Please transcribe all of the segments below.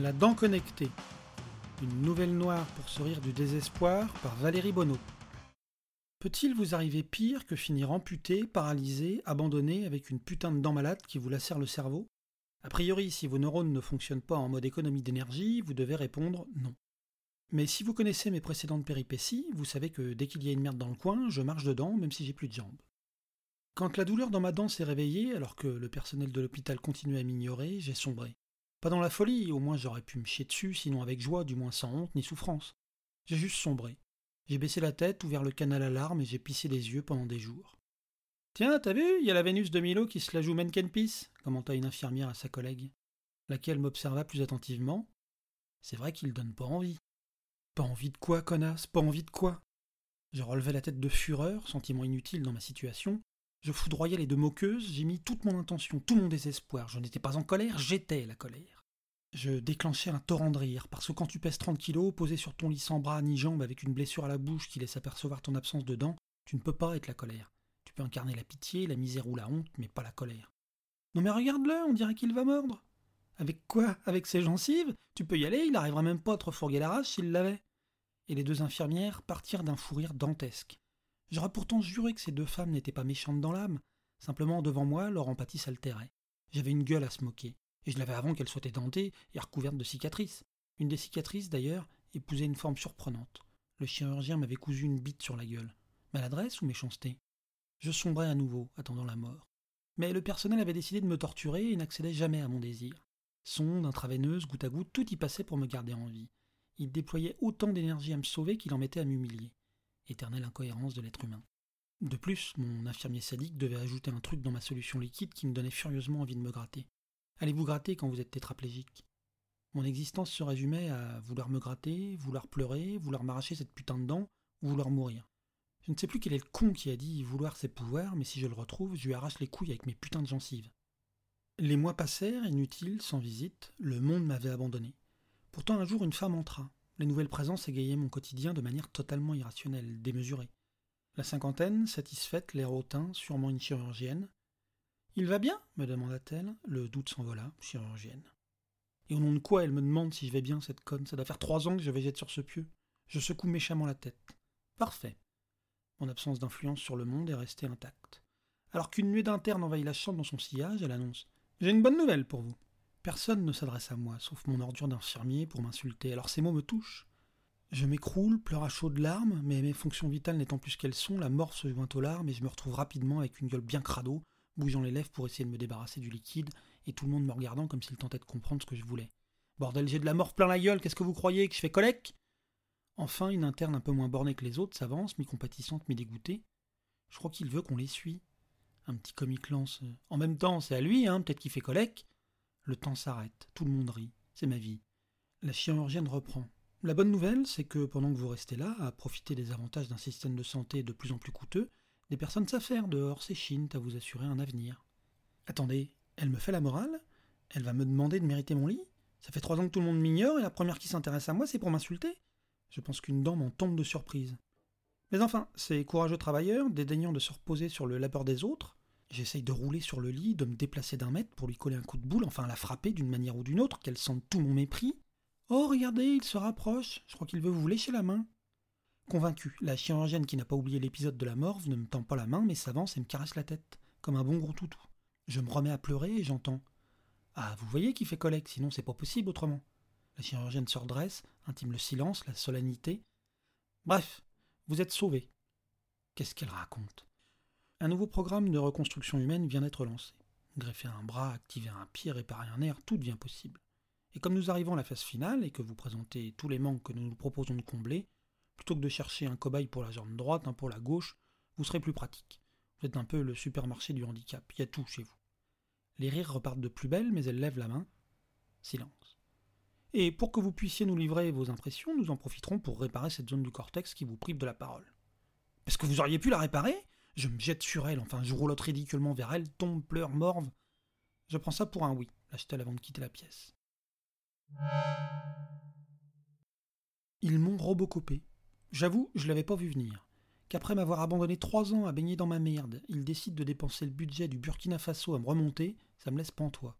La dent connectée. Une nouvelle noire pour se rire du désespoir par Valérie Bonneau. Peut-il vous arriver pire que finir amputé, paralysé, abandonné avec une putain de dent malade qui vous lacère le cerveau? A priori, si vos neurones ne fonctionnent pas en mode économie d'énergie, vous devez répondre non. Mais si vous connaissez mes précédentes péripéties, vous savez que dès qu'il y a une merde dans le coin, je marche dedans même si j'ai plus de jambes. Quand la douleur dans ma dent s'est réveillée, alors que le personnel de l'hôpital continuait à m'ignorer, j'ai sombré. Pas dans la folie, au moins j'aurais pu me chier dessus, sinon avec joie, du moins sans honte ni souffrance. J'ai juste sombré. J'ai baissé la tête, ouvert le canal à larmes et j'ai pissé des yeux pendant des jours. Tiens, t'as vu, il y a la Vénus de Milo qui se la joue mannequin pisse, commenta une infirmière à sa collègue, laquelle m'observa plus attentivement. C'est vrai qu'il donne pas envie. Pas envie de quoi, connasse Pas envie de quoi? Je relevai la tête de fureur, sentiment inutile dans ma situation, je foudroyais les deux moqueuses, j'ai mis toute mon intention, tout mon désespoir. Je n'étais pas en colère, j'étais la colère. Je déclenchai un torrent de rire, parce que quand tu pèses 30 kilos, posé sur ton lit sans bras ni jambes avec une blessure à la bouche qui laisse apercevoir ton absence de dents, tu ne peux pas être la colère. Tu peux incarner la pitié, la misère ou la honte, mais pas la colère. Non mais regarde-le, on dirait qu'il va mordre. Avec quoi? Avec ses gencives? Tu peux y aller, il n'arrivera même pas à te refourguer la rage s'il l'avait. Et les deux infirmières partirent d'un fou rire dantesque. J'aurais pourtant juré que ces deux femmes n'étaient pas méchantes dans l'âme. Simplement, devant moi, leur empathie s'altérait. J'avais une gueule à se moquer, et je l'avais avant qu'elle soit édentée et recouverte de cicatrices. Une des cicatrices, d'ailleurs, épousait une forme surprenante. Le chirurgien m'avait cousu une bite sur la gueule. Maladresse ou méchanceté? Je sombrais à nouveau, attendant la mort. Mais le personnel avait décidé de me torturer et n'accédait jamais à mon désir. Sonde, intraveineuse, goutte à goutte, tout y passait pour me garder en vie. Il déployait autant d'énergie à me sauver qu'il en mettait à m'humilier éternelle incohérence de l'être humain. De plus, mon infirmier sadique devait ajouter un truc dans ma solution liquide qui me donnait furieusement envie de me gratter. Allez vous gratter quand vous êtes tétraplégique? Mon existence se résumait à vouloir me gratter, vouloir pleurer, vouloir m'arracher cette putain de dent, vouloir mourir. Je ne sais plus quel est le con qui a dit vouloir ses pouvoirs, mais si je le retrouve, je lui arrache les couilles avec mes putains de gencives. Les mois passèrent, inutiles, sans visite, le monde m'avait abandonné. Pourtant un jour une femme entra. Les nouvelles présences égayaient mon quotidien de manière totalement irrationnelle, démesurée. La cinquantaine, satisfaite, l'air hautain, sûrement une chirurgienne. Il va bien me demanda-t-elle. Le doute s'envola, chirurgienne. Et au nom de quoi elle me demande si je vais bien, cette conne? Ça doit faire trois ans que je végète sur ce pieu. Je secoue méchamment la tête. Parfait. Mon absence d'influence sur le monde est restée intacte. Alors qu'une nuée d'interne envahit la chambre dans son sillage, elle annonce J'ai une bonne nouvelle pour vous. Personne ne s'adresse à moi, sauf mon ordure d'infirmier, pour m'insulter, alors ces mots me touchent. Je m'écroule, pleure à chaudes larmes, mais mes fonctions vitales n'étant plus qu'elles sont, la mort se joint aux larmes et je me retrouve rapidement avec une gueule bien crado, bougeant les lèvres pour essayer de me débarrasser du liquide, et tout le monde me regardant comme s'il tentait de comprendre ce que je voulais. Bordel, j'ai de la mort plein la gueule, qu'est-ce que vous croyez, que je fais collèque Enfin, une interne un peu moins bornée que les autres s'avance, mi-compatissante, mi-dégoûtée. Je crois qu'il veut qu'on l'essuie. Un petit comique lance. En même temps, c'est à lui, hein, peut-être qu'il fait collèque. Le temps s'arrête, tout le monde rit, c'est ma vie. La chirurgienne reprend. La bonne nouvelle, c'est que pendant que vous restez là, à profiter des avantages d'un système de santé de plus en plus coûteux, des personnes s'affairent dehors s'échinent à vous assurer un avenir. Attendez, elle me fait la morale? Elle va me demander de mériter mon lit? Ça fait trois ans que tout le monde m'ignore et la première qui s'intéresse à moi, c'est pour m'insulter? Je pense qu'une dent m'en tombe de surprise. Mais enfin, ces courageux travailleurs, dédaignant de se reposer sur le labeur des autres, J'essaye de rouler sur le lit, de me déplacer d'un mètre pour lui coller un coup de boule, enfin la frapper d'une manière ou d'une autre, qu'elle sente tout mon mépris. Oh, regardez, il se rapproche, je crois qu'il veut vous lécher la main. Convaincu, la chirurgienne qui n'a pas oublié l'épisode de la morve ne me tend pas la main mais s'avance et me caresse la tête, comme un bon gros toutou. Je me remets à pleurer et j'entends. Ah, vous voyez qu'il fait collègue, sinon c'est pas possible autrement. La chirurgienne se redresse, intime le silence, la solennité. Bref, vous êtes sauvé. Qu'est-ce qu'elle raconte? Un nouveau programme de reconstruction humaine vient d'être lancé. Greffer un bras, activer un pied, réparer un nerf, tout devient possible. Et comme nous arrivons à la phase finale et que vous présentez tous les manques que nous nous proposons de combler, plutôt que de chercher un cobaye pour la jambe droite, un pour la gauche, vous serez plus pratique. Vous êtes un peu le supermarché du handicap, il y a tout chez vous. Les rires repartent de plus belle, mais elle lève la main. Silence. Et pour que vous puissiez nous livrer vos impressions, nous en profiterons pour réparer cette zone du cortex qui vous prive de la parole. Parce que vous auriez pu la réparer? Je me jette sur elle, enfin je roulotte ridiculement vers elle, tombe, pleure, morve. Je prends ça pour un oui, lâche-t-elle avant de quitter la pièce. Ils m'ont robocopé. J'avoue, je l'avais pas vu venir. Qu'après m'avoir abandonné trois ans à baigner dans ma merde, ils décident de dépenser le budget du Burkina Faso à me remonter, ça me laisse pantois.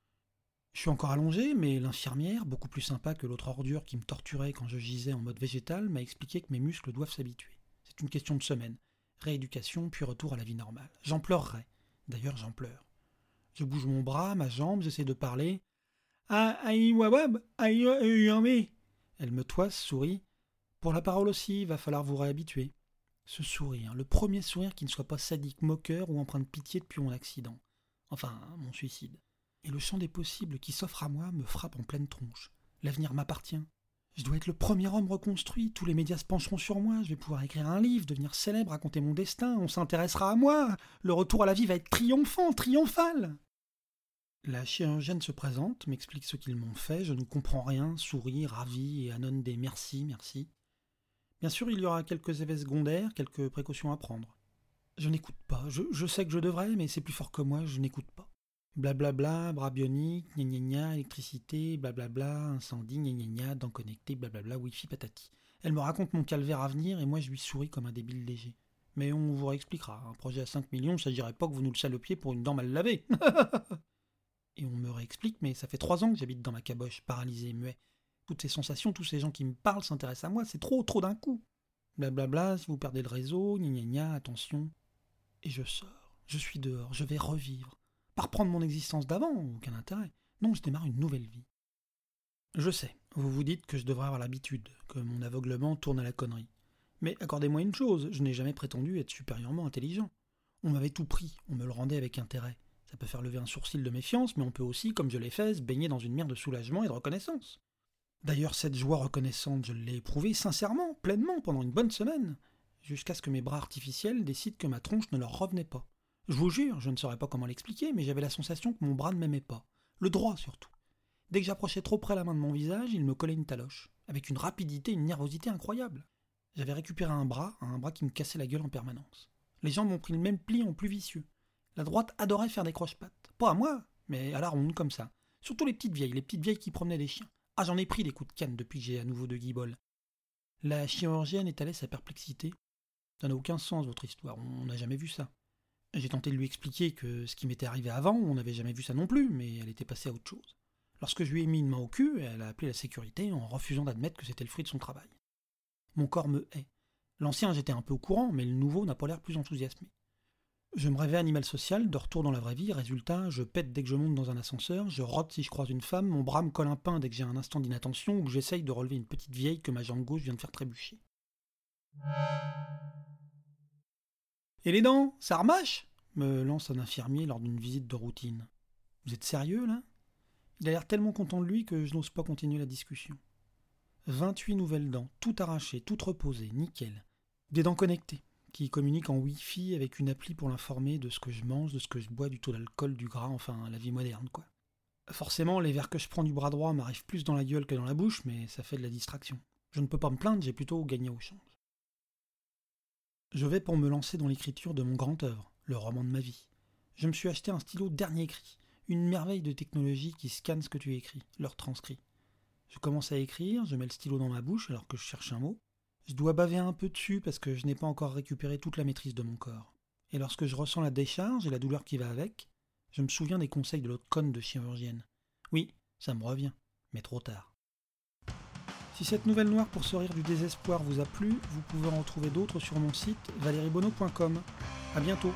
Je suis encore allongé, mais l'infirmière, beaucoup plus sympa que l'autre ordure qui me torturait quand je gisais en mode végétal, m'a expliqué que mes muscles doivent s'habituer. C'est une question de semaine. Rééducation, puis retour à la vie normale. J'en pleurerai. D'ailleurs, j'en pleure. Je bouge mon bras, ma jambe, j'essaie de parler. Ah, wabab, aïe, Elle me toise, sourit. Pour la parole aussi, va falloir vous réhabituer. Ce sourire, le premier sourire qui ne soit pas sadique, moqueur ou empreint de pitié depuis mon accident. Enfin, mon suicide. Et le champ des possibles qui s'offre à moi me frappe en pleine tronche. L'avenir m'appartient. Je dois être le premier homme reconstruit, tous les médias se pencheront sur moi, je vais pouvoir écrire un livre, devenir célèbre, raconter mon destin, on s'intéressera à moi, le retour à la vie va être triomphant, triomphal. La chirurgienne se présente, m'explique ce qu'ils m'ont fait, je ne comprends rien, souris, ravi et annonce des merci, merci. Bien sûr, il y aura quelques effets secondaires, quelques précautions à prendre. Je n'écoute pas, je, sais que je devrais, mais c'est plus fort que moi, je n'écoute pas. Blablabla, bras bionique, gna gna gna, électricité, blablabla, incendie, gna gna gna, dents connectées, blablabla, wifi patati. Elle me raconte mon calvaire à venir et moi je lui souris comme un débile léger. Mais on vous réexpliquera, un projet à 5 millions, ça dirait pas que vous nous le salopiez pour une dent mal lavée. et on me réexplique, mais ça fait trois ans que j'habite dans ma caboche, paralysé, muet. Toutes ces sensations, tous ces gens qui me parlent s'intéressent à moi, c'est trop, trop d'un coup. Blablabla, si vous perdez le réseau, gna gna gna, attention. Et je sors, je suis dehors, je vais revivre. Reprendre mon existence d'avant, aucun intérêt. Non, je démarre une nouvelle vie. Je sais, vous vous dites que je devrais avoir l'habitude, que mon aveuglement tourne à la connerie. Mais accordez-moi une chose, je n'ai jamais prétendu être supérieurement intelligent. On m'avait tout pris, on me le rendait avec intérêt. Ça peut faire lever un sourcil de méfiance, mais on peut aussi, comme je l'ai fait, se baigner dans une mer de soulagement et de reconnaissance. D'ailleurs, cette joie reconnaissante, je l'ai éprouvée sincèrement, pleinement, pendant une bonne semaine, jusqu'à ce que mes bras artificiels décident que ma tronche ne leur revenait pas. Je vous jure, je ne saurais pas comment l'expliquer, mais j'avais la sensation que mon bras ne m'aimait pas. Le droit surtout. Dès que j'approchais trop près la main de mon visage, il me collait une taloche, avec une rapidité, une nervosité incroyable. J'avais récupéré un bras, un bras qui me cassait la gueule en permanence. Les jambes ont pris le même pli en plus vicieux. La droite adorait faire des croche-pattes. Pas à moi, mais à la ronde comme ça. Surtout les petites vieilles, les petites vieilles qui promenaient des chiens. Ah, j'en ai pris des coups de canne depuis que j'ai à nouveau de guibole. La chirurgienne étalait sa perplexité. Ça n'a aucun sens, votre histoire, on n'a jamais vu ça. J'ai tenté de lui expliquer que ce qui m'était arrivé avant, on n'avait jamais vu ça non plus, mais elle était passée à autre chose. Lorsque je lui ai mis une main au cul, elle a appelé la sécurité en refusant d'admettre que c'était le fruit de son travail. Mon corps me hait. L'ancien, j'étais un peu au courant, mais le nouveau n'a pas l'air plus enthousiasmé. Je me rêvais animal social, de retour dans la vraie vie, résultat, je pète dès que je monte dans un ascenseur, je rote si je croise une femme, mon bras me colle un pain dès que j'ai un instant d'inattention ou que j'essaye de relever une petite vieille que ma jambe gauche vient de faire trébucher. Et les dents, ça remâche me lance un infirmier lors d'une visite de routine. Vous êtes sérieux là? Il a l'air tellement content de lui que je n'ose pas continuer la discussion. 28 nouvelles dents, toutes arrachées, toutes reposées, nickel. Des dents connectées, qui communiquent en Wi-Fi avec une appli pour l'informer de ce que je mange, de ce que je bois, du taux d'alcool, du gras, enfin la vie moderne quoi. Forcément, les verres que je prends du bras droit m'arrivent plus dans la gueule que dans la bouche, mais ça fait de la distraction. Je ne peux pas me plaindre, j'ai plutôt gagné au change. Je vais pour me lancer dans l'écriture de mon grand œuvre, le roman de ma vie. Je me suis acheté un stylo dernier cri, une merveille de technologie qui scanne ce que tu écris, leur transcrit. Je commence à écrire, je mets le stylo dans ma bouche alors que je cherche un mot. Je dois baver un peu dessus parce que je n'ai pas encore récupéré toute la maîtrise de mon corps. Et lorsque je ressens la décharge et la douleur qui va avec, je me souviens des conseils de l'autre conne de chirurgienne. Oui, ça me revient, mais trop tard. Si cette nouvelle noire pour se rire du désespoir vous a plu, vous pouvez en retrouver d'autres sur mon site valeriebono.com. A bientôt